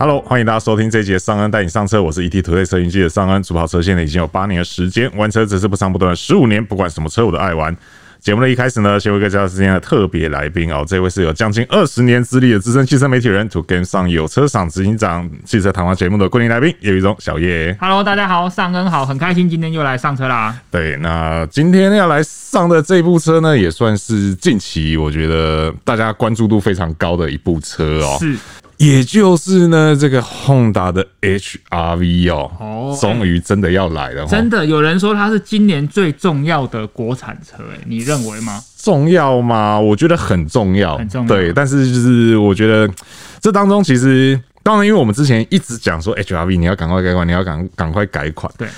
Hello，欢迎大家收听这一节尚恩带你上车，我是 ETtoday 车云记的尚恩，主跑车现在已经有八年的时间，玩车只是不长不短十五年，不管什么车我都爱玩。节目的一开始呢，先为各位介绍今天的特别来宾哦，这位是有将近二十年资历的资深汽车媒体人，To Game 上有车赏执行长，汽车谈话节目的固定来宾，叶毓中小叶。Hello，大家好，尚恩好，很开心今天又来上车啦。对，那今天要来上的这部车呢，也算是近期我觉得大家关注度非常高的一部车哦。是。也就是呢，这个 Honda 的 HR-V 哦，哦，终于真的要来了。真的有人说它是今年最重要的国产车，哎，你认为吗？重要吗？我觉得很重要，很重要。对，但是就是我觉得这当中其实，当然，因为我们之前一直讲说 HR-V 你要赶快改款，你要赶赶快改款，对。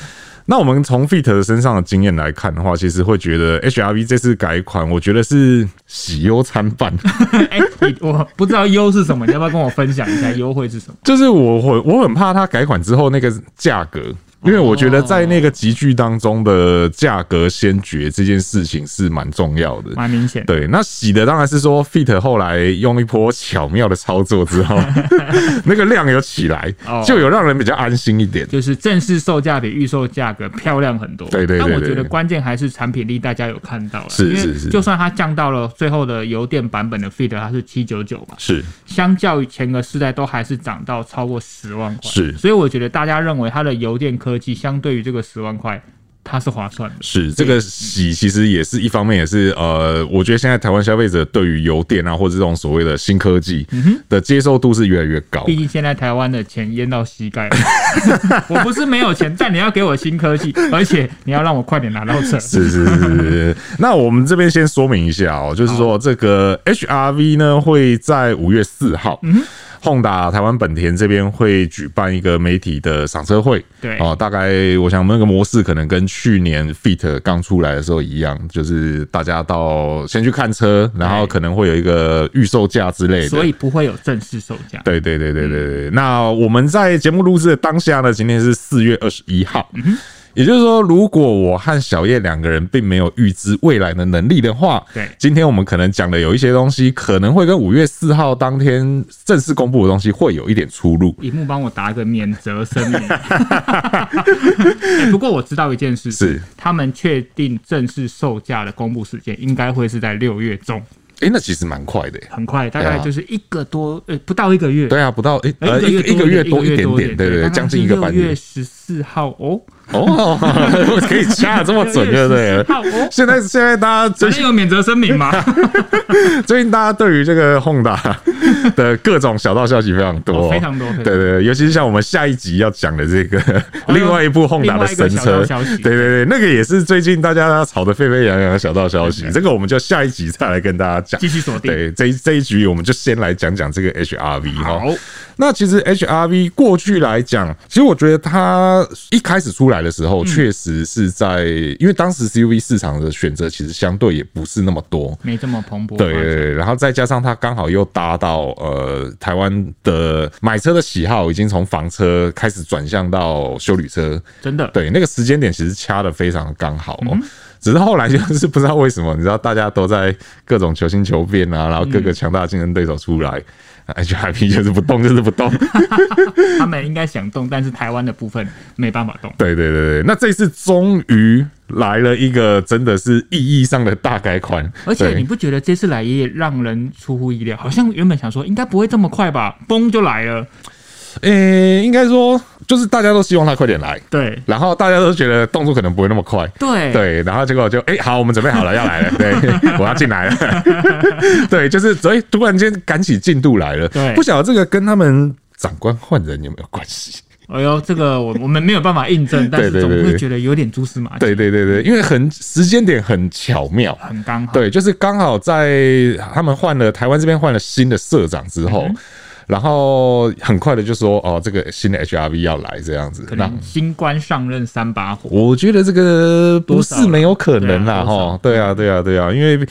那我们从 Fit 身上的经验来看的话，其实会觉得 HR-V 这次改款，我觉得是喜忧参半。哎，我不知道优是什么，你要不要跟我分享一下优惠是什么？就是我我我很怕它改款之后那个价格。因为我觉得在那个集聚当中的价格先决这件事情是蛮重要的，蛮明显。对，那喜的当然是说 Fit 后来用一波巧妙的操作之后，那个量有起来，就有让人比较安心一点。就是正式售价比预售价格漂亮很多。对对对。但我觉得关键还是产品力，大家有看到了。是是是。就算它降到了最后的油电版本的 Fit，它是七九九嘛。是。相较于前个世代，都还是涨到超过十万块。是。所以我觉得大家认为它的油电科技相对于这个十万块，它是划算的。是这个喜，其实也是一方面，也是呃，我觉得现在台湾消费者对于油电啊，或者这种所谓的新科技的接受度是越来越高。毕竟现在台湾的钱淹到膝盖了，我不是没有钱，但你要给我新科技，而且你要让我快点拿到车。是是是是。那我们这边先说明一下哦，就是说这个 HR-V 呢会在五月四号。嗯 Honda 台湾本田这边会举办一个媒体的赏车会，对哦，大概我想那个模式可能跟去年 Fit 刚出来的时候一样，就是大家到先去看车，然后可能会有一个预售价之类的，所以不会有正式售价。对对对对对对。嗯、那我们在节目录制的当下呢，今天是四月二十一号。嗯也就是说，如果我和小叶两个人并没有预知未来的能力的话，对，今天我们可能讲的有一些东西，可能会跟五月四号当天正式公布的东西会有一点出入。萤幕帮我打个免责声明。欸，不过我知道一件事，是他们确定正式售价的公布时间应该会是在六月中。哎，那其实蛮快的，很快，大概就是一个多，呃，不到一个月。对啊，不到，哎，呃，一一个月多一点点，对对对，将近一个半月。六月十四号哦。哦，可以掐的这么准，对不对？现在现在大家最近有免责声明吗？最近大家对于这个 Honda 的各种小道消息非常多，非常多。对对，尤其是像我们下一集要讲的这个另外一部 Honda 的神车，对对对，那个也是最近大家吵得沸沸扬扬的小道消息。这个我们就下一集再来跟大家讲，继续锁定。对，这一这一局我们就先来讲讲这个 HR-V 哈。那其实 HR-V 过去来讲，其实我觉得它一开始出来的时候，确实是在，因为当时 CUV 市场的选择其实相对也不是那么多，没这么蓬勃。对，然后再加上它刚好又搭到呃台湾的买车的喜好已经从房车开始转向到修旅车，真的，对，那个时间点其实掐的非常的刚好哦。只是后来就是不知道为什么，你知道大家都在各种求新求变啊，然后各个强大竞争对手出来。HR-V 就是不动，就是不动。他们应该想动，但是台湾的部分没办法动。对对对对，那这次终于来了一个真的是意义上的大改款，而且你不觉得这次来也让人出乎意料？好像原本想说应该不会这么快吧，崩就来了。诶、欸，应该说就是大家都希望他快点来，对，然后大家都觉得动作可能不会那么快，对。对，然后结果就哎、欸，好，我们准备好了要来了，对，我要进来了，对，就是所以突然间赶起进度来了，对，不晓得这个跟他们长官换人有没有关系？哎呦，这个我我们没有办法印证，但是总会觉得有点蛛丝马迹，对对对对，因为很时间点很巧妙，很刚好，对，就是刚好在他们换了台湾这边换了新的社长之后。嗯然后很快的就说哦，这个新的 HR-V 要来这样子，可能新官上任三把火。我觉得这个不是没有可能啦，哈，对啊，对啊，对啊，因为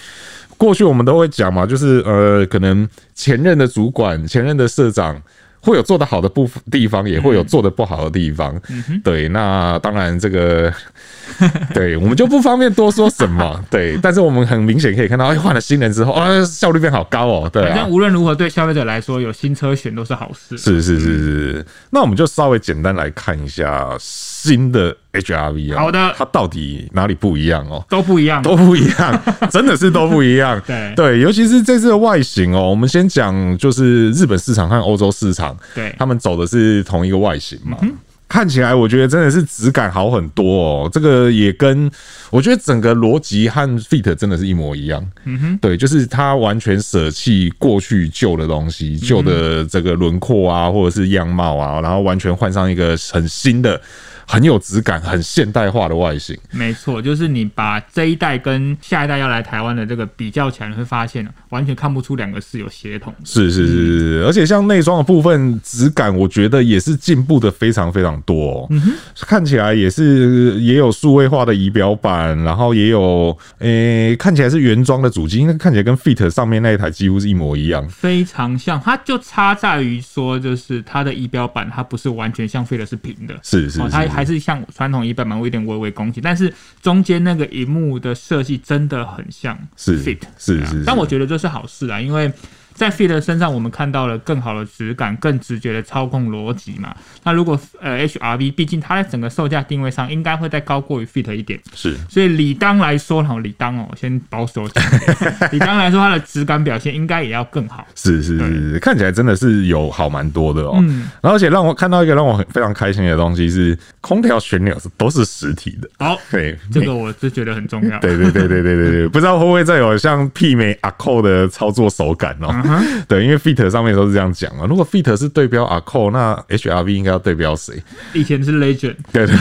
过去我们都会讲嘛，就是呃，可能前任的主管、前任的社长会有做得好的部分地方，也会有做得不好的地方。嗯、对，那当然这个，对我们就不方便多说什么。对，但是我们很明显可以看到，哎，换了新人之后，啊，效率变好高哦。对、啊，反正无论如何，对消费者来说，有新车选都是好事。是是是是。那我们就稍微简单来看一下新的 HRV 啊。好的，它到底哪里不一样哦？都不一样，都不一样，真的是都不一样。对对，尤其是这次的外形哦，我们先讲就是日本市场和欧洲市场。对，他们走的是同一个外形嘛，嗯、看起来我觉得真的是质感好很多哦。这个也跟我觉得整个逻辑和 Fit 真的是一模一样。嗯哼，对，就是它完全舍弃过去旧的东西，旧的这个轮廓啊，或者是样貌啊，然后完全换上一个很新的。很有质感、很现代化的外形，没错，就是你把这一代跟下一代要来台湾的这个比较起来，你会发现完全看不出两个是有协同。是是是是，而且像内装的部分质感，我觉得也是进步的非常非常多。嗯哼，看起来也是也有数位化的仪表板，然后也有诶，看起来是原装的主机，应该看起来跟 Fit 上面那一台几乎是一模一样，非常像。它就差在于说，就是它的仪表板它不是完全像 Fit 是平的，是是，是，它。还是像传统一般嘛，我有点微微拱起，但是中间那个荧幕的设计真的很像 Fit，是是，是，但我觉得这是好事啊，因为。在 Fit 身上，我们看到了更好的质感、更直觉的操控逻辑嘛。那如果呃 HRV，毕竟它在整个售价定位上应该会再高过于 Fit 一点，是。所以理当来说，哈，理当哦，我先保守一点。理当来说，它的质感表现应该也要更好。是是是，是，看起来真的是有好蛮多的哦。嗯。然后而且让我看到一个让我很非常开心的东西是，空调旋钮是都是实体的。好，对，这个我是觉得很重要。对对对对对对对，不知道会不会再有像媲美 Accord 的操作手感哦。嗯对，因为 Fit 上面都是这样讲嘛。如果 Fit 是对标 Accord，那 HRV 应该要对标谁？以前是 Legend，对对，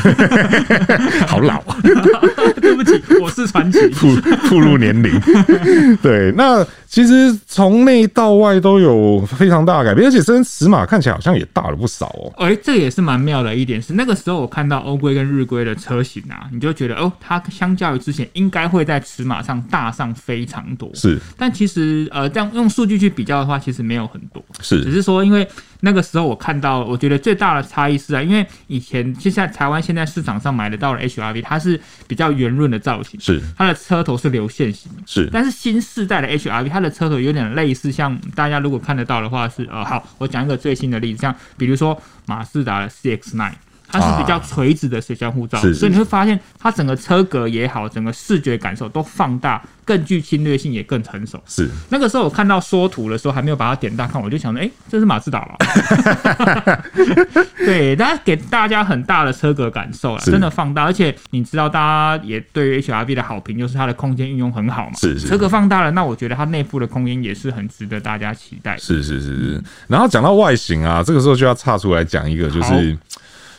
好老啊！对不起，我是传奇，暴暴露年龄。对，那。其实从内到外都有非常大的改变，而且这尺码看起来好像也大了不少哦。哎，这也是蛮妙的一点是，那个时候我看到欧规跟日规的车型啊，你就觉得哦，它相较于之前应该会在尺码上大上非常多。是，但其实呃，这样用数据去比较的话，其实没有很多。是，只是说因为。那个时候我看到，我觉得最大的差异是啊，因为以前就像台湾现在市场上买得到的 HRV，它是比较圆润的造型，是它的车头是流线型，是。但是新世代的 HRV，它的车头有点类似，像大家如果看得到的话是，呃，好，我讲一个最新的例子，像比如说马自达的 CX-9。它是比较垂直的水箱护罩，所以你会发现它整个车格也好，整个视觉感受都放大，更具侵略性，也更成熟。是那个时候我看到缩图的时候，还没有把它点大看，我就想着，哎、欸，这是马自达吧？对，它给大家很大的车格感受了，真的放大。而且你知道，大家也对于 HRV 的好评，就是它的空间运用很好嘛。是是，车格放大了，那我觉得它内部的空间也是很值得大家期待。是是是是。然后讲到外形啊，这个时候就要岔出来讲一个，就是。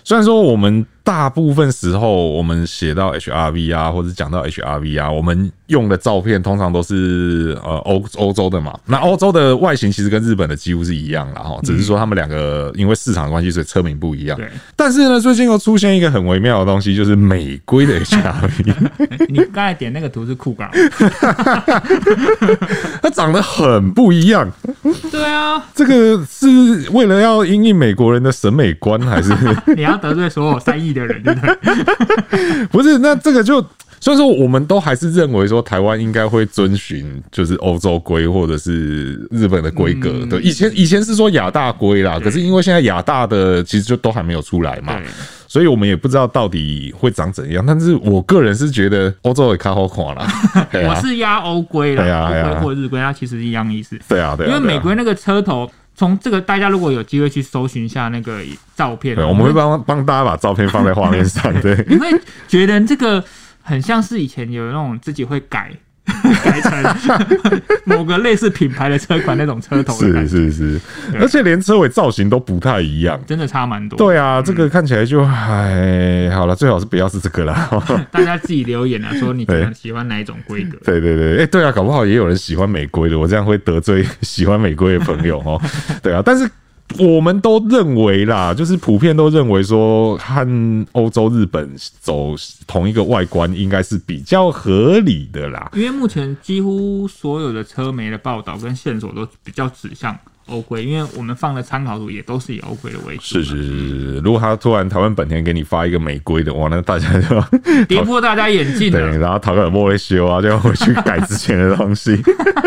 虽然说我们大部分时候我们写到 HRV 啊，或者讲到 HRV 啊，我们用的照片通常都是呃欧欧洲的嘛。那欧洲的外形其实跟日本的几乎是一样啦哈，只是说他们两个因为市场的关系，所以车名不一样。对。但是呢，最近又出现一个很微妙的东西，就是美规的 HRV。你刚才点那个图是酷狗，它长得很不一样。对啊，这个是为了要因应美国人的审美观，还是 你要得罪所有三亿的人？对不对？不是，那这个就。所以说，我们都还是认为说，台湾应该会遵循就是欧洲规或者是日本的规格。对，以前以前是说亚大规啦，可是因为现在亚大的其实就都还没有出来嘛，所以我们也不知道到底会长怎样。但是我个人是觉得欧洲也看好看啦。我是压欧规啦，欧规或日规，它其实是一样意思。对啊，对啊。因为美规那个车头，从这个大家如果有机会去搜寻一下那个照片，对，我们会帮帮大家把照片放在画面上。对，你会觉得这个。很像是以前有那种自己会改改成某个类似品牌的车款那种车头，是是是，而且连车尾造型都不太一样，真的差蛮多。对啊，这个看起来就哎，好了，最好是不要是这个啦。大家自己留言啊，说你喜欢哪一种规格？对对对，哎，对啊，搞不好也有人喜欢美规的，我这样会得罪 喜欢美规的朋友哦。对啊，但是。我们都认为啦，就是普遍都认为说，和欧洲、日本走同一个外观，应该是比较合理的啦。因为目前几乎所有的车媒的报道跟线索都比较指向欧规，因为我们放的参考图也都是以欧规的为主。是是是是，如果他突然台湾本田给你发一个美规的，哇，那大家就 跌破大家眼镜。对，然后淘个莫维修啊，就要回去改之前的东西。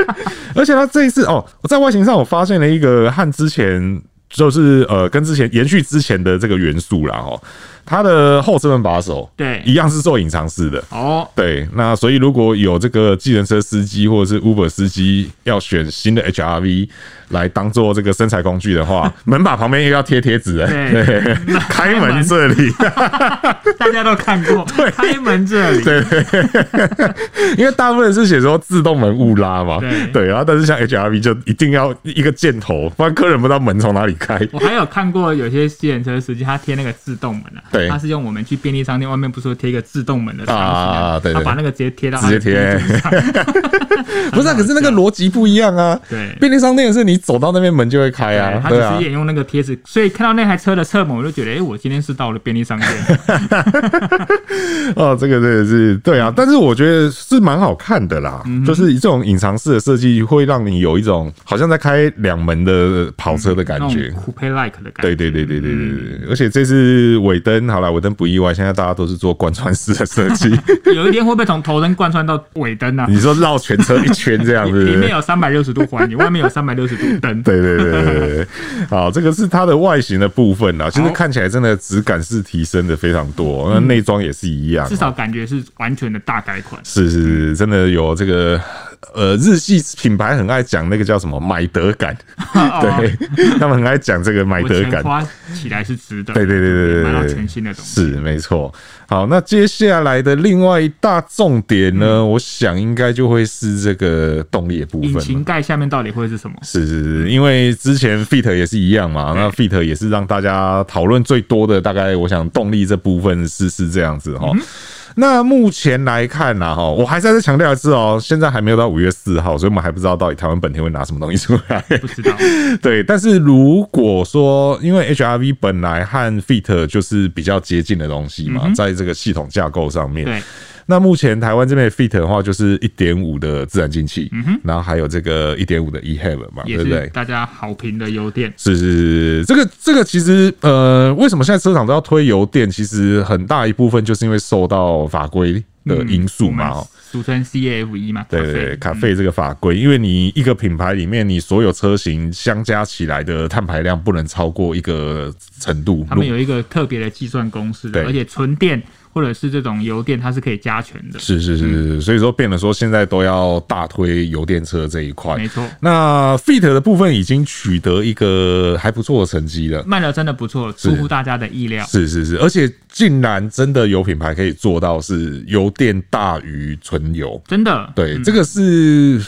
而且他这一次哦，我在外形上我发现了一个和之前就是呃跟之前延续之前的这个元素啦哦。它的后车门把手，对，一样是做隐藏式的。哦，对，那所以如果有这个计程车司机或者是 Uber 司机要选新的 HRV 来当做这个身材工具的话，门把旁边又要贴贴纸。对，对开门这里，大家都看过。对，开门这里。对，对，因为大部分是写说自动门误拉嘛。对，对，然后但是像 HRV 就一定要一个箭头，不然客人不知道门从哪里开。我还有看过有些计程车司机他贴那个自动门啊。对，他是用我们去便利商店外面不是说贴一个自动门的啊，啊，对，对，他把那个直接贴到直接贴，不是，啊，可是那个逻辑不一样啊。对，便利商店是你走到那边门就会开啊，他只是沿用那个贴纸，所以看到那台车的侧门，我就觉得，哎，我今天是到了便利商店。哦，这个真的是对啊，但是我觉得是蛮好看的啦，嗯、就是这种隐藏式的设计会让你有一种好像在开两门的跑车的感觉，Coupe like 的感觉。对对对对对对对，而且这次尾灯。好了，尾灯不意外，现在大家都是做贯穿式的设计。有一天会不会从头灯贯穿到尾灯呢？你说绕全车一圈这样子，里面有三百六十度环，你外面有三百六十度灯。对对对对对，好，这个是它的外形的部分啦。其实看起来真的质感是提升的非常多，那内装也是一样，至少感觉是完全的大改款。是是是，真的有这个。呃，日系品牌很爱讲那个叫什么买得感，对，他们很爱讲这个买得感，花起来是值得。对对对对对，买到全新的东西是没错。好，那接下来的另外一大重点呢，嗯、我想应该就会是这个动力的部分。引擎盖下面到底会是什么？是是是，因为之前 Fit 也是一样嘛，那 Fit 也是让大家讨论最多的，大概我想动力这部分是是这样子哈。嗯那目前来看呢，哈，我还是再强调一次哦，现在还没有到五月四号，所以我们还不知道到底台湾本田会拿什么东西出来。不知道。对，但是如果说，因为 HRV 本来和 Fit 就是比较接近的东西嘛，在这个系统架构上面。对。那目前台湾这边的 Fit 的话，就是一点五的自然进气，嗯哼，然后还有这个一点五的 eHev 嘛，对不对？大家好评的油电是是是，这个这个其实呃，为什么现在车厂都要推油电？其实很大一部分就是因为受到法规的因素嘛，嗯、俗称 CAFE 嘛，对对对，卡费这个法规，因为你一个品牌里面，你所有车型相加起来的碳排量不能超过一个程度，他们有一个特别的计算公式，而且纯电。或者是这种油电，它是可以加权的。是是是是，所以说变得说现在都要大推油电车这一块。没错。那 Fit 的部分已经取得一个还不错的成绩了，卖的真的不错，出乎大家的意料。是是是，而且竟然真的有品牌可以做到是油电大于纯油，真的。对，这个是。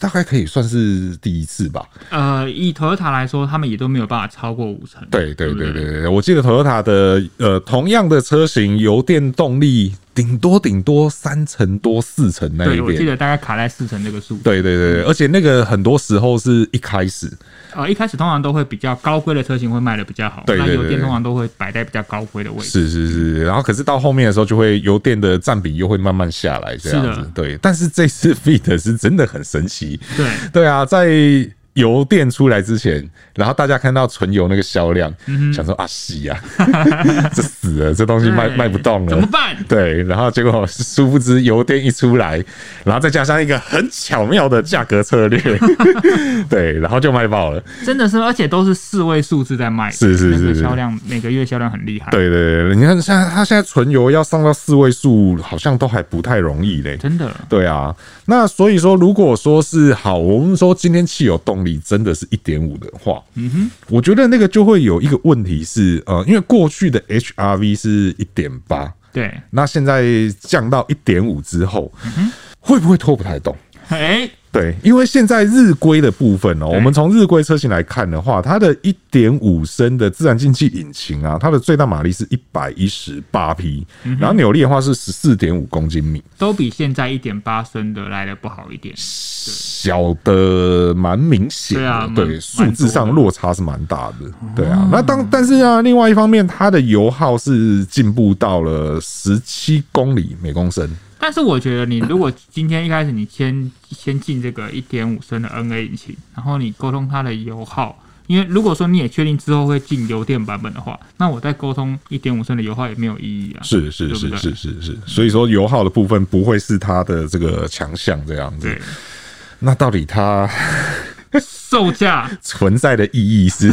大概可以算是第一次吧。呃，以 Toyota 来说，他们也都没有办法超过五成。对对对对对，我记得 Toyota 的呃同样的车型，油电动力。顶多顶多三成多四成那一边，我记得大概卡在四成这个数。对对对，而且那个很多时候是一开始，呃，一开始通常都会比较高规的车型会卖的比较好，对，那油电通常都会摆在比较高规的位置。是是是，然后可是到后面的时候，就会油电的占比又会慢慢下来，这样子。对，但是这次 Fit 是真的很神奇。对对啊，在。油电出来之前，然后大家看到纯油那个销量，嗯、想说啊，死呀，这死了，这东西卖卖不动了，怎么办？对，然后结果殊不知油电一出来，然后再加上一个很巧妙的价格策略，对，然后就卖爆了。真的是，而且都是四位数字在卖，是是是，销量每个月销量很厉害。对对对，你看现在它现在纯油要上到四位数，好像都还不太容易嘞。真的。对啊，那所以说，如果说是好，我们说今天汽油动力。你真的是一点五的话，嗯哼，我觉得那个就会有一个问题是，呃，因为过去的 HRV 是一点八，对，那现在降到一点五之后，嗯，会不会拖不太动？哎。对，因为现在日规的部分哦，我们从日规车型来看的话，它的一点五升的自然进气引擎啊，它的最大马力是一百一十八匹，然后扭力的话是十四点五公斤米，都比现在一点八升的来的不好一点，小的蛮明显的，对，数字上落差是蛮大的，对啊。那当但是啊，另外一方面，它的油耗是进步到了十七公里每公升。但是我觉得，你如果今天一开始你先先进这个一点五升的 NA 引擎，然后你沟通它的油耗，因为如果说你也确定之后会进油电版本的话，那我再沟通一点五升的油耗也没有意义啊。是是是是是是，所以说油耗的部分不会是它的这个强项这样子。对，那到底它？售价存在的意义是，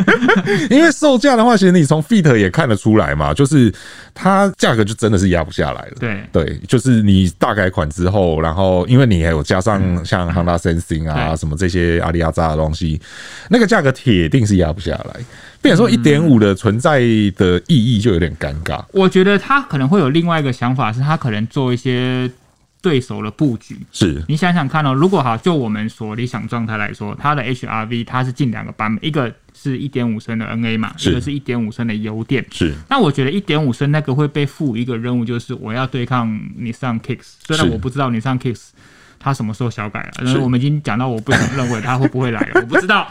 因为售价的话，其实你从 Fit 也看得出来嘛，就是它价格就真的是压不下来了。对对，就是你大改款之后，然后因为你还有加上像 Honda Sensing 啊什么这些阿里亚扎的东西，那个价格铁定是压不下来。变成说一点五的存在的意义就有点尴尬。我觉得他可能会有另外一个想法，是他可能做一些。对手的布局。是。你想想看哦，如果哈就我们所理想状态来说，它的 HRV 它是进两个版本，一个是一点五升的 NA 嘛，一个是一点五升的油电。是，那我觉得一点五升那个会被赋予一个任务，就是我要对抗你上 Kicks，虽然我不知道你上 Kicks。他什么时候小改了？然后我们已经讲到，我不想认为他会不会来了，我不知道，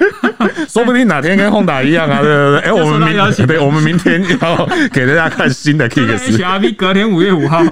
说不定哪天跟 Honda 一样啊，对对对。哎、欸，我们明对，我们明天要给大家看新的 Kicks。HRV 隔天五月五号，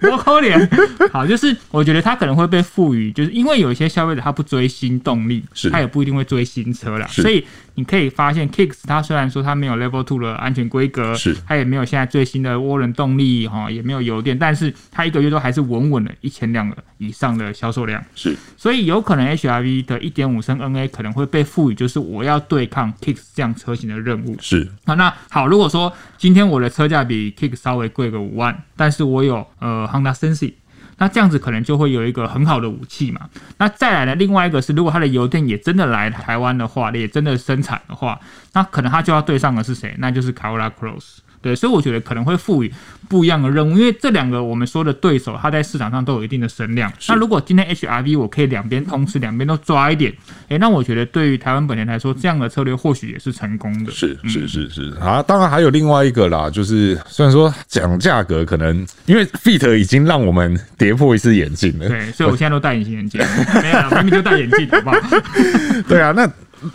多可怜。好，就是我觉得他可能会被赋予，就是因为有一些消费者他不追新动力，他也不一定会追新车了，所以。你可以发现，Kicks 它虽然说它没有 Level Two 的安全规格，是它也没有现在最新的涡轮动力哈，也没有油电，但是它一个月都还是稳稳的一千辆以上的销售量。是，所以有可能 HRV 的一点五升 NA 可能会被赋予就是我要对抗 Kicks 这样车型的任务。是啊，那好，如果说今天我的车价比 Kicks 稍微贵个五万，但是我有呃 Honda Sensing。那这样子可能就会有一个很好的武器嘛。那再来呢，另外一个是，如果它的油电也真的来台湾的话，也真的生产的话，那可能它就要对上的是谁？那就是卡罗拉 Cross。对，所以我觉得可能会赋予不一样的任务，因为这两个我们说的对手，它在市场上都有一定的声量。那如果今天 HRV 我可以两边同时两边都抓一点，哎，那我觉得对于台湾本田来说，这样的策略或许也是成功的。是是是是啊，当然还有另外一个啦，就是虽然说讲价格可能因为 Fit 已经让我们跌破一次眼镜了，对，所以我现在都戴隐形眼镜，没有，明明就戴眼镜，好不好？对啊，那。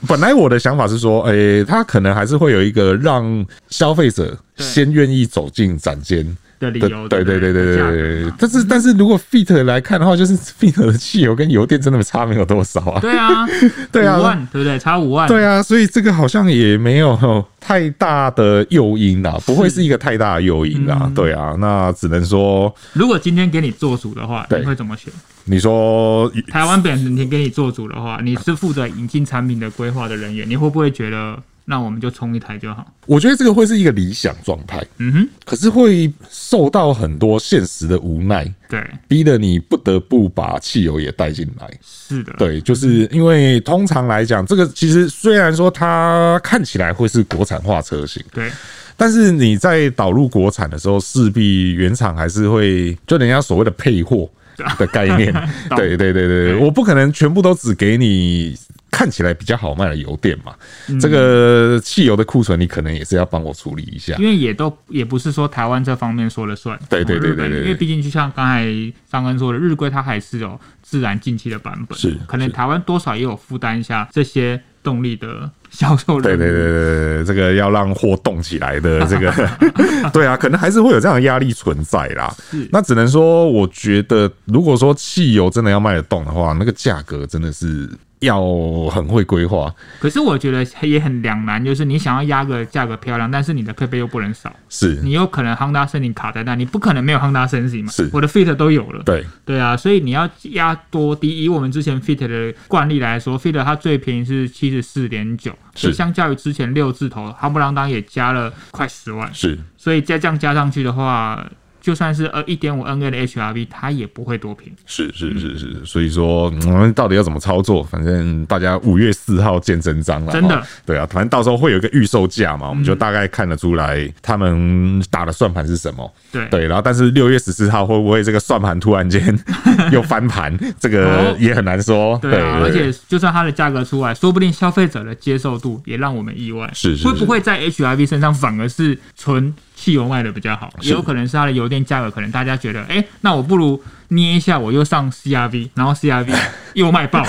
本来我的想法是说，诶、欸，他可能还是会有一个让消费者先愿意走进展间的理由。对对对对对对。但是但是如果 Fit 来看的话，就是 Fit 的汽油跟油电真的差没有多少啊。对啊，对啊，五万对不对？差五万。对啊，所以这个好像也没有太大的诱因啦，不会是一个太大的诱因啦。对啊，那只能说，如果今天给你做主的话，你会怎么选？你说台湾本田给你做主的话，你是负责引进产品的规划的人员，你会不会觉得那我们就冲一台就好？我觉得这个会是一个理想状态，嗯哼，可是会受到很多现实的无奈，对，逼得你不得不把汽油也带进来。是的，对，就是因为通常来讲，这个其实虽然说它看起来会是国产化车型，对，但是你在导入国产的时候，势必原厂还是会就人家所谓的配货。的概念，对对对。对，我不可能全部都只给你看起来比较好卖的油电嘛，这个汽油的库存你可能也是要帮我处理一下，因为也都也不是说台湾这方面说了算，对对对对对，因为毕竟就像刚才张根说的，日规它还是有自然进气的版本，是可能台湾多少也有负担一下这些动力的。销售对对对对，这个要让货动起来的 这个，对啊，可能还是会有这样的压力存在啦。是，那只能说，我觉得如果说汽油真的要卖得动的话，那个价格真的是。要很会规划，可是我觉得也很两难，就是你想要压个价格漂亮，但是你的配备又不能少，是。你有可能 Honda Sensing 卡在那，你不可能没有 Honda Sensing 嘛？是，我的 Fit 都有了，对。对啊，所以你要压多低？以我们之前 Fit 的惯例来说，Fit 它最便宜是七十四点九，所以相较于之前六字头，夯不啷当也加了快十万，是，所以再这样加上去的话。就算是呃一点五 NA 的 HRV，它也不会多便宜。是是是是，所以说我们到底要怎么操作？反正大家五月四号见真章了。真的，对啊，反正到时候会有一个预售价嘛，我们就大概看得出来他们打的算盘是什么。对对，然后但是六月十四号会不会这个算盘突然间 又翻盘？这个也很难说。对啊，而且就算它的价格出来，说不定消费者的接受度也让我们意外。是是，会不会在 HRV 身上反而是纯？汽油卖的比较好，也有可能是它的油电价格，可能大家觉得，哎、欸，那我不如捏一下，我又上 CRV，然后 CRV 又卖爆，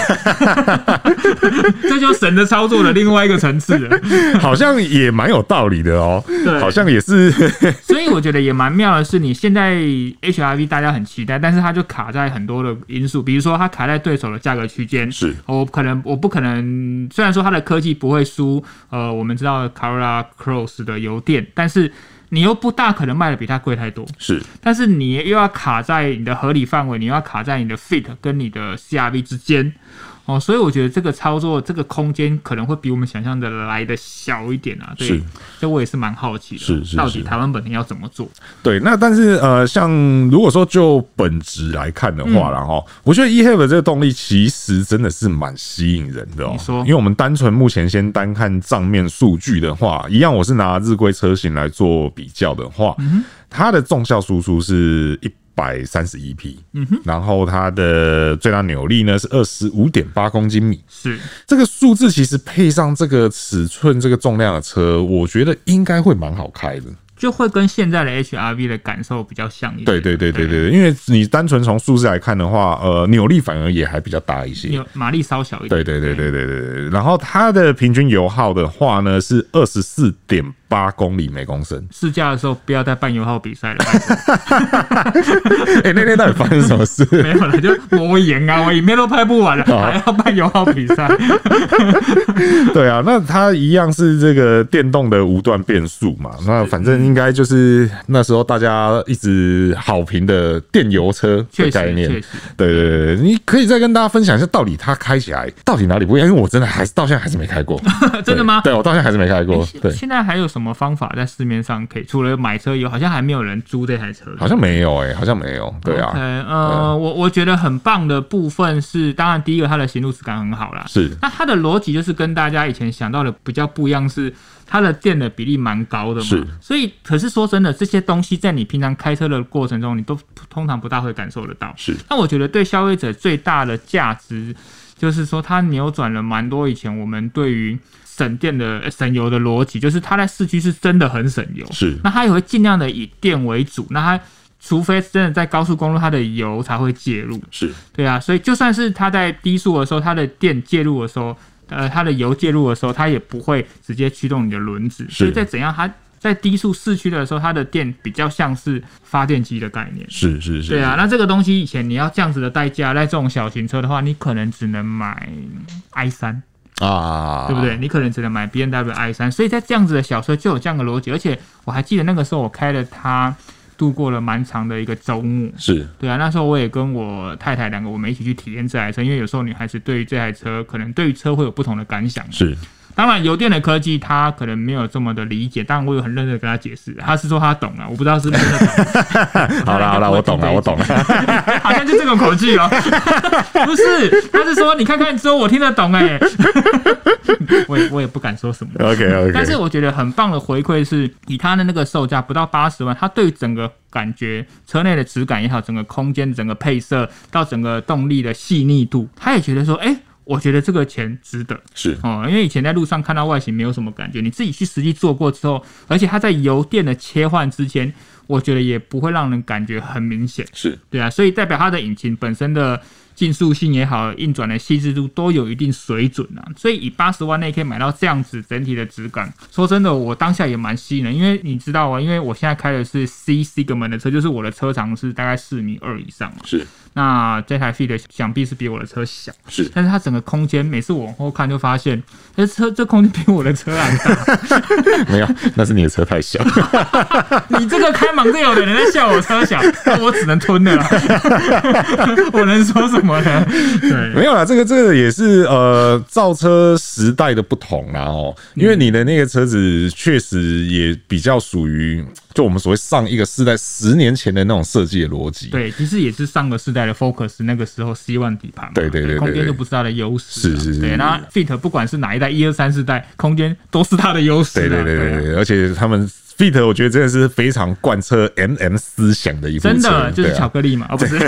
这就神的操作的另外一个层次了，好像也蛮有道理的哦，对，好像也是，所以我觉得也蛮妙的是，你现在 HRV 大家很期待，但是它就卡在很多的因素，比如说它卡在对手的价格区间，是。我可能我不可能，虽然说它的科技不会输，呃，我们知道 Corolla Cross 的油电，但是。你又不大可能卖的比它贵太多，是，但是你又要卡在你的合理范围，你又要卡在你的 Fit 跟你的 CRV 之间。哦，所以我觉得这个操作，这个空间可能会比我们想象的来的小一点啊。对，是，这我也是蛮好奇的。是是，是，到底台湾本田要怎么做？对，那但是呃，像如果说就本质来看的话，然后、嗯、我觉得 eHev 这个动力其实真的是蛮吸引人的哦。你说，因为我们单纯目前先单看账面数据的话，一样我是拿日规车型来做比较的话，嗯、它的重效输出是一。百三十一匹，嗯哼，然后它的最大扭力呢是二十五点八公斤米，是这个数字，其实配上这个尺寸、这个重量的车，我觉得应该会蛮好开的。就会跟现在的 HRV 的感受比较像一点。对对对对对，因为你单纯从数字来看的话，呃，扭力反而也还比较大一些，马力稍小一点。对对对对对对对。然后它的平均油耗的话呢是二十四点八公里每公升。试驾的时候不要再办油耗比赛了。哎、欸，那天到底发生什么事？没有了，就我演啊，我影片都拍不完了，还要办油耗比赛。对啊，那它一样是这个电动的无段变速嘛？那反正。应该就是那时候大家一直好评的电油车的概念，对对对，你可以再跟大家分享一下，到底它开起来到底哪里不一样？因为我真的还是到现在还是没开过，真的吗？对，我到现在还是没开过。对，现在还有什么方法在市面上可以？除了买车以外，好像还没有人租这台车，好像没有哎、欸，好像没有。对啊，okay, 呃，我我觉得很棒的部分是，当然第一个它的行路质感很好啦，是。那它的逻辑就是跟大家以前想到的比较不一样是。它的电的比例蛮高的嘛，是，所以可是说真的，这些东西在你平常开车的过程中，你都通常不大会感受得到。是，那我觉得对消费者最大的价值，就是说它扭转了蛮多以前我们对于省电的省油的逻辑，就是它在市区是真的很省油。是，那它也会尽量的以电为主，那它除非真的在高速公路，它的油才会介入。是，对啊，所以就算是它在低速的时候，它的电介入的时候。呃，它的油介入的时候，它也不会直接驱动你的轮子，所以在怎样，它在低速市区的时候，它的电比较像是发电机的概念。是是是，对啊。那这个东西以前你要这样子的代价，在这种小型车的话，你可能只能买 i 三啊，对不对？你可能只能买 B N W i 三，所以在这样子的小车就有这样的逻辑。而且我还记得那个时候我开了它。度过了蛮长的一个周末，是对啊。那时候我也跟我太太两个，我们一起去体验这台车，因为有时候女孩子对于这台车，可能对于车会有不同的感想。是。当然，油电的科技他可能没有这么的理解，但我有很认真的跟他解释，他是说他懂了，我不知道是不是懂。好了好了，我懂了，我懂了，好像就这种口气哦。不是，他是说你看看之后我听得懂哎，我也我也不敢说什么。OK OK，但是我觉得很棒的回馈是，以他的那个售价不到八十万，他对整个感觉车内的质感也好，整个空间、整个配色到整个动力的细腻度，他也觉得说，哎、欸。我觉得这个钱值得，是。哦，因为以前在路上看到外形没有什么感觉，你自己去实际做过之后，而且它在油电的切换之间，我觉得也不会让人感觉很明显，是。对啊，所以代表它的引擎本身的竞速性也好，运转的细致度都有一定水准啊，所以以八十万内可以买到这样子整体的质感，说真的，我当下也蛮吸引的，因为你知道啊，因为我现在开的是 C Segment 的车，就是我的车长是大概四米二以上嘛，是。那这台 Fit 想必是比我的车小，是，但是它整个空间，每次我往后看就发现，这车这空间比我的车还大。没有，那是你的车太小。你这个开蒙特有的人在笑我车小，那我只能吞的了。我能说什么呢？对，没有啦，这个这个也是呃造车时代的不同啦哦，因为你的那个车子确实也比较属于。就我们所谓上一个世代十年前的那种设计的逻辑，对，其实也是上个世代的 Focus 那个时候 C One 底盘，对对对，对，空间就不是它的优势，是是是，对，那 Fit 不管是哪一代，一二三四代，空间都是它的优势，对对对对对，而且他们。Fit 我觉得真的是非常贯彻 MM 思想的一部车，真的就是巧克力嘛，啊、哦不是，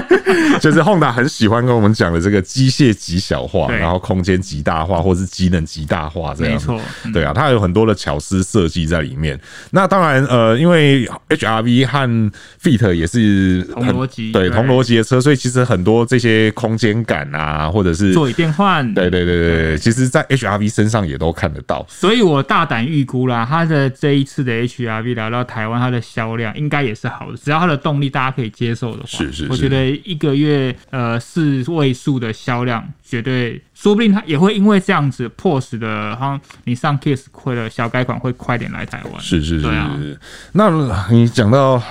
就是 Honda 很喜欢跟我们讲的这个机械极小化，然后空间极大化，或是机能极大化这样，没错，嗯、对啊，它有很多的巧思设计在里面。那当然，呃，因为 HRV 和 Fit 也是同逻辑，对同逻辑的车，所以其实很多这些空间感啊，或者是座椅变换，对对对对对，其实在 HRV 身上也都看得到。所以我大胆预估啦，它的这一次的 HRV 来到台湾，它的销量应该也是好的，只要它的动力大家可以接受的话，是是，是，我觉得一个月呃四位数的销量，绝对说不定它也会因为这样子迫使的，好像，你上 Kiss 亏的小改款会快点来台湾。是是是，是，啊、那你讲到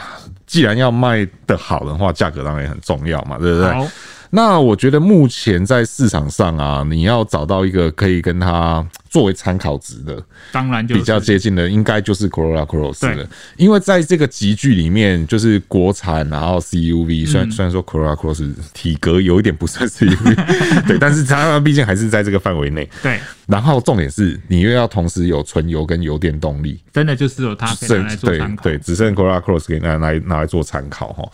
既然要卖的好的话，价格当然也很重要嘛，对不对？那我觉得目前在市场上啊，你要找到一个可以跟它作为参考值的，当然就比较接近的，应该就是 Corolla Cross 了。因为在这个集聚里面，就是国产，然后 CUV，虽然虽然说 Corolla Cross 体格有一点不算 CUV，对，但是它毕竟还是在这个范围内。对。然后重点是，你又要同时有纯油跟油电动力，真的就是有它。对对，只剩 Corolla Cross 可以拿来拿来做参考哈。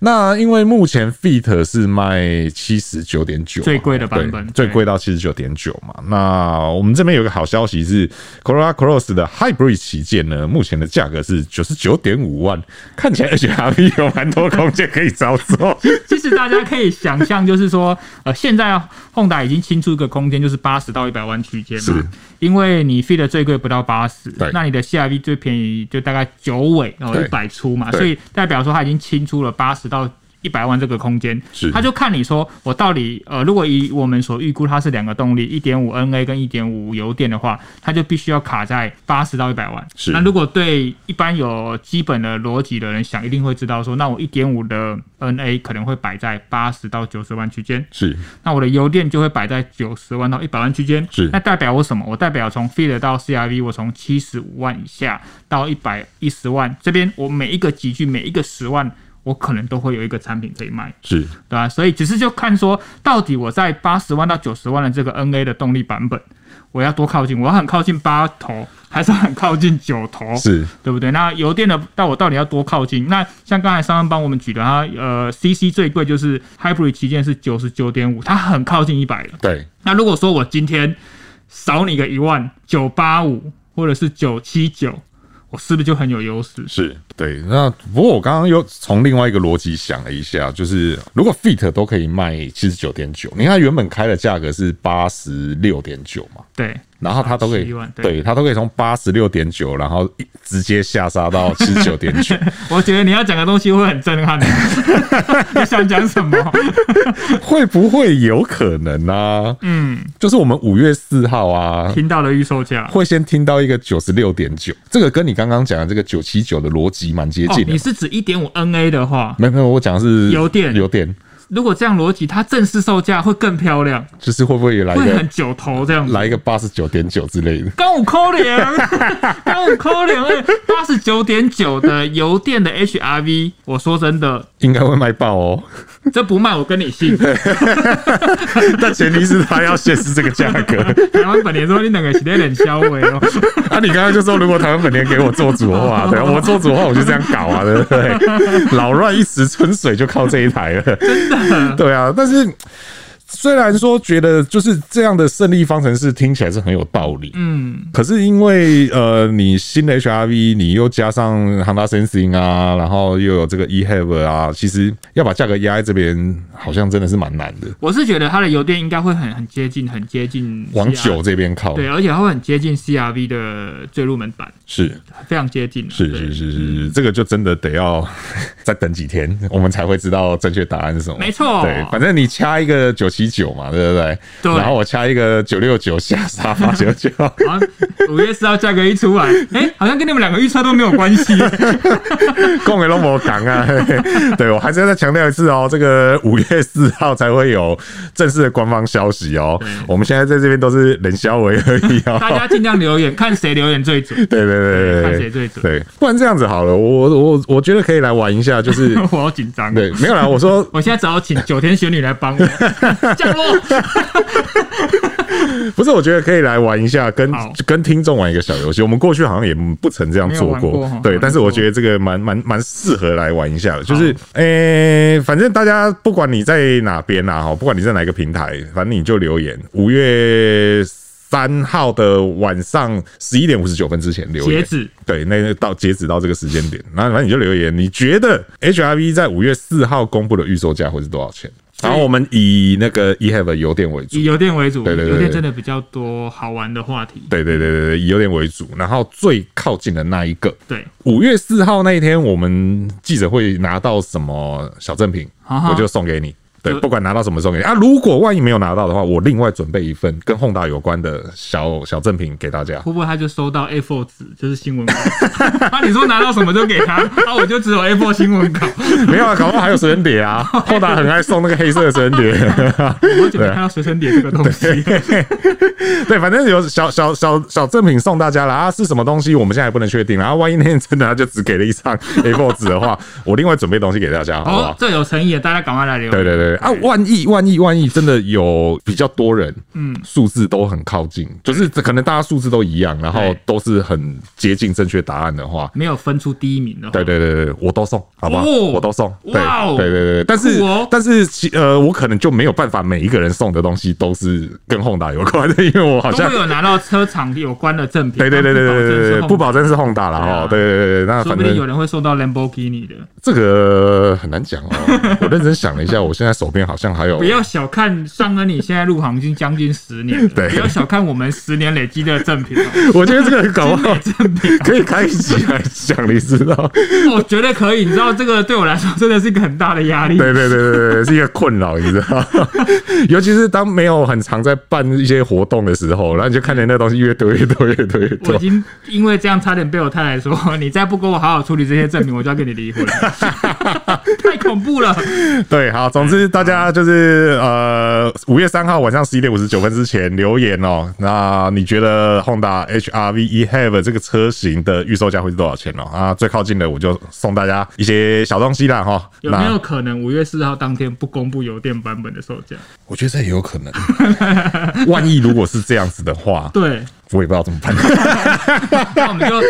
那因为目前 Fit 是卖七十九点九，最贵的版本，最贵到七十九点九嘛。那我们这边有个好消息是，Corolla Cross 的 Hybrid 旗舰呢，目前的价格是九十九点五万，看起来 HRV 有蛮多空间可以操作。其实大家可以想象，就是说，呃，现在 Honda 已经清出一个空间，就是八十到一百万区间嘛。因为你 Fit 最贵不到八十，那你的 CRV 最便宜就大概九尾，然后一百出嘛，所以代表说它已经清出了八十到。一百万这个空间，他就看你说我到底呃，如果以我们所预估它是两个动力，一点五 NA 跟一点五油电的话，它就必须要卡在八十到一百万。是，那如果对一般有基本的逻辑的人想，一定会知道说，那我一点五的 NA 可能会摆在八十到九十万区间。是，那我的油电就会摆在九十万到一百万区间。是，那代表我什么？我代表从 Fit 到 CRV，我从七十五万以下到一百一十万这边，我每一个集聚每一个十万。我可能都会有一个产品可以卖，是对吧？所以只是就看说，到底我在八十万到九十万的这个 NA 的动力版本，我要多靠近？我要很靠近八头，还是很靠近九头？是对不对？那油电的，到我到底要多靠近？那像刚才上恩帮我们举的，它呃，CC 最贵就是 Hybrid 旗舰是九十九点五，它很靠近一百了。对。那如果说我今天少你个一万，九八五或者是九七九。我是不是就很有优势？是对。那不过我刚刚又从另外一个逻辑想了一下，就是如果 Fit 都可以卖七十九点九，你看原本开的价格是八十六点九嘛？对。然后它都可以，对，它都可以从八十六点九，然后直接下杀到七十九点九。我觉得你要讲的东西会很震撼。你想讲什么？会不会有可能呢、啊？嗯，就是我们五月四号啊，听到的预售价会先听到一个九十六点九，这个跟你刚刚讲的这个九七九的逻辑蛮接近的。你是指一点五 NA 的话？没有没有，我讲的是油电油电。如果这样逻辑，它正式售价会更漂亮，就是会不会也来一个很九头这样子，来一个八十九点九之类的？刚五扣零，刚五扣零，八十九点九的油电的 HRV，我说真的，应该会卖爆哦。这不卖我跟你信，但前提是他要显示这个价格。台湾本田说你两个是在冷销尾哦。啊，你刚刚就说如果台湾本田给我做主的话，对，我做主的话我就这样搞啊，对不对？老乱一时春水就靠这一台了，真的。对啊，但是。虽然说觉得就是这样的胜利方程式听起来是很有道理，嗯，可是因为呃，你新的 HRV 你又加上 Honda Sensing 啊，然后又有这个 eHave 啊，其实要把价格压在这边，好像真的是蛮难的。我是觉得它的油电应该会很很接近，很接近往九这边靠，对，而且它会很接近 CRV 的最入门版，是非常接近。是是是是，这个就真的得要 再等几天，我们才会知道正确答案是什么。没错，对，反正你掐一个九七。九嘛，对不对？对。然后我掐一个九六九下杀八九九。好，五月四号价格一出来，哎，好像跟你们两个预测都没有关系。共给龙博港啊！对，我还是要再强调一次哦，这个五月四号才会有正式的官方消息哦。我们现在在这边都是冷消维而已哦。大家尽量留言，看谁留言最准。对对对对，看谁最准。对，不然这样子好了，我我我觉得可以来玩一下，就是 我好紧张。对，没有啦，我说我现在只好请九天玄女来帮我。降落。不是，我觉得可以来玩一下，跟跟听众玩一个小游戏。我们过去好像也不曾这样做过，过对。但是我觉得这个蛮蛮蛮适合来玩一下的，就是，诶、欸，反正大家不管你在哪边啊，哈，不管你在哪个平台，反正你就留言。五月三号的晚上十一点五十九分之前留言，截止。对，那到截止到这个时间点，那反正你就留言，你觉得 HRV 在五月四号公布的预售价会是多少钱？然后我们以那个 eHave 油电为主，以油电为主，对对对，油电真的比较多好玩的话题。对对对对对，以油电为主。然后最靠近的那一个，对，五月四号那一天，我们记者会拿到什么小赠品，我就送给你。对，不管拿到什么送给你啊！如果万一没有拿到的话，我另外准备一份跟 Honda 有关的小小赠品给大家。会不会他就收到 A4 纸，就是新闻稿？那、啊、你说拿到什么就给他，那、啊、我就只有 A4 新闻稿。没有啊，搞不好还有随身碟啊！Honda 很爱送那个黑色的随身碟。我准备看到随身碟这个东西。对，对，反正有小小小小赠品送大家了啊！是什么东西？我们现在还不能确定。然后万一那天真的他就只给了一张 A4 纸的话，我另外准备东西给大家，好不好？哦、这有诚意，大家赶快来留言。对对对。啊！万一万一万一真的有比较多人，嗯，数字都很靠近，就是可能大家数字都一样，然后都是很接近正确答案的话，没有分出第一名的话，对对对对，我都送，好不好？我都送，对对对对。但是但是其呃，我可能就没有办法每一个人送的东西都是跟 Honda 有关的，因为我好像都有拿到车厂有关的赠品。对对对对对对对，不保证是 Honda 了哈。对对对对，那反正有人会送到 Lamborghini 的，这个很难讲哦。我认真想了一下，我现在手边好像还有。不要小看尚恩，你现在入行已经将近十年了。对，不要小看我们十年累积的赠品。我觉得这个很搞笑，赠 品可以开一集来讲，你知道？我觉得可以，你知道这个对我来说真的是一个很大的压力。对对对对对，是一个困扰，你知道？尤其是当没有很常在办一些活动的时候，然后你就看见那东西越多越多越多越多。我已经因为这样差点被我太太说：“你再不给我好好处理这些赠品，我就要跟你离婚。”太恐怖了。对，好，总之大家就是呃，五月三号晚上十一点五十九分之前留言哦。那你觉得 Honda HRV eHave 这个车型的预售价会是多少钱哦？啊，最靠近的我就送大家一些小东西啦哈。有没有可能五月四号当天不公布油电版本的售价？我觉得这也有可能。万一如果是这样子的话，对，我也不知道怎么办。那我们就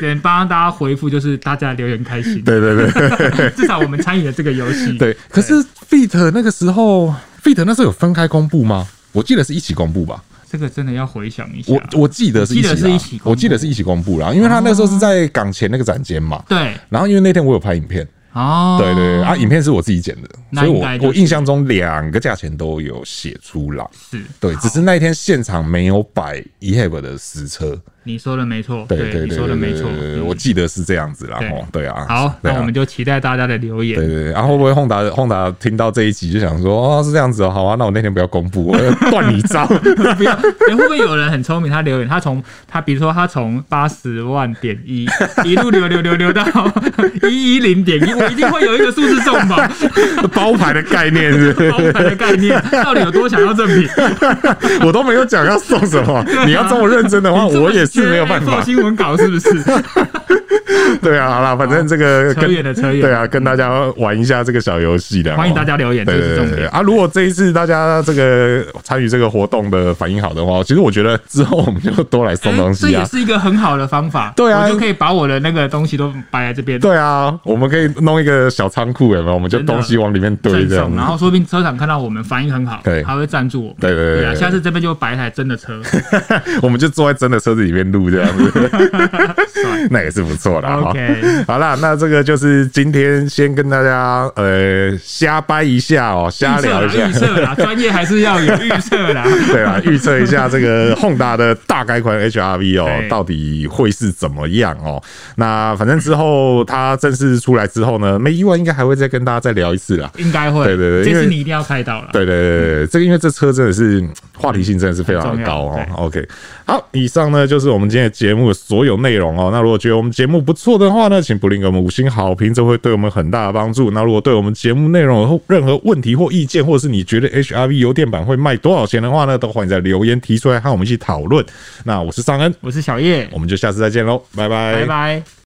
先帮大家回复，就是大家留言开心。对对对，至少我们参与了这个游戏。对，可是 Fit 那个时候，Fit 那时候有分开公布吗？我记得是一起公布吧。这个真的要回想一下。我我记得是一起，我记得是一起公布啦，因为他那时候是在港前那个展间嘛。对。然后因为那天我有拍影片。哦，对对对，啊，影片是我自己剪的，所以我我印象中两个价钱都有写出来，是。对，只是那一天现场没有摆 ehabe 的实车。你说的没错，对你说的没错，我记得是这样子啦。哦，对啊，好，那我们就期待大家的留言。对对对，然后会不会 Honda Honda 听到这一集就想说，哦，是这样子哦，好啊，那我那天不要公布，我要断你招。不要，会不会有人很聪明？他留言，他从他比如说他从八十万点一 一路留留留留到 一一零点一，我一定会有一个数字中吧？包牌的概念是包牌的概念，到底有多想要赠品？我都没有讲要送什么，你要这么认真的话，我也是。是没有办法做新闻稿是不是？对啊，好了，反正这个扯远的扯远，对啊，跟大家玩一下这个小游戏的，欢迎大家留言，对对对，对啊！如果这一次大家这个参与这个活动的反应好的话，其实我觉得之后我们就多来送东西啊，这也是一个很好的方法。对啊，我就可以把我的那个东西都摆在这边。对啊，我们可以弄一个小仓库，有没有？我们就东西往里面堆这样，然后说不定车厂看到我们反应很好，对，还会赞助我们。对对对啊，下次这边就摆一台真的车，我们就坐在真的车子里面录这样子，那也是不错的。OK，好啦，那这个就是今天先跟大家呃瞎掰一下哦，瞎聊一下，预测啦，专业还是要有预测啦。对啊，预测一下这个 Honda 的大改款 HRV 哦，到底会是怎么样哦？那反正之后它正式出来之后呢，没意外应该还会再跟大家再聊一次啦。应该会，对对对，这次你一定要猜到了。对对对，这个因为这车真的是话题性真的是非常的高哦。OK，好，以上呢就是我们今天节目的所有内容哦。那如果觉得我们节目不错的话呢，请不吝给我们五星好评，这会对我们很大的帮助。那如果对我们节目内容有任何问题或意见，或者是你觉得 HRV 油电版会卖多少钱的话呢，都欢迎在留言提出来，和我们一起讨论。那我是尚恩，我是小叶，我们就下次再见喽，拜拜，拜拜。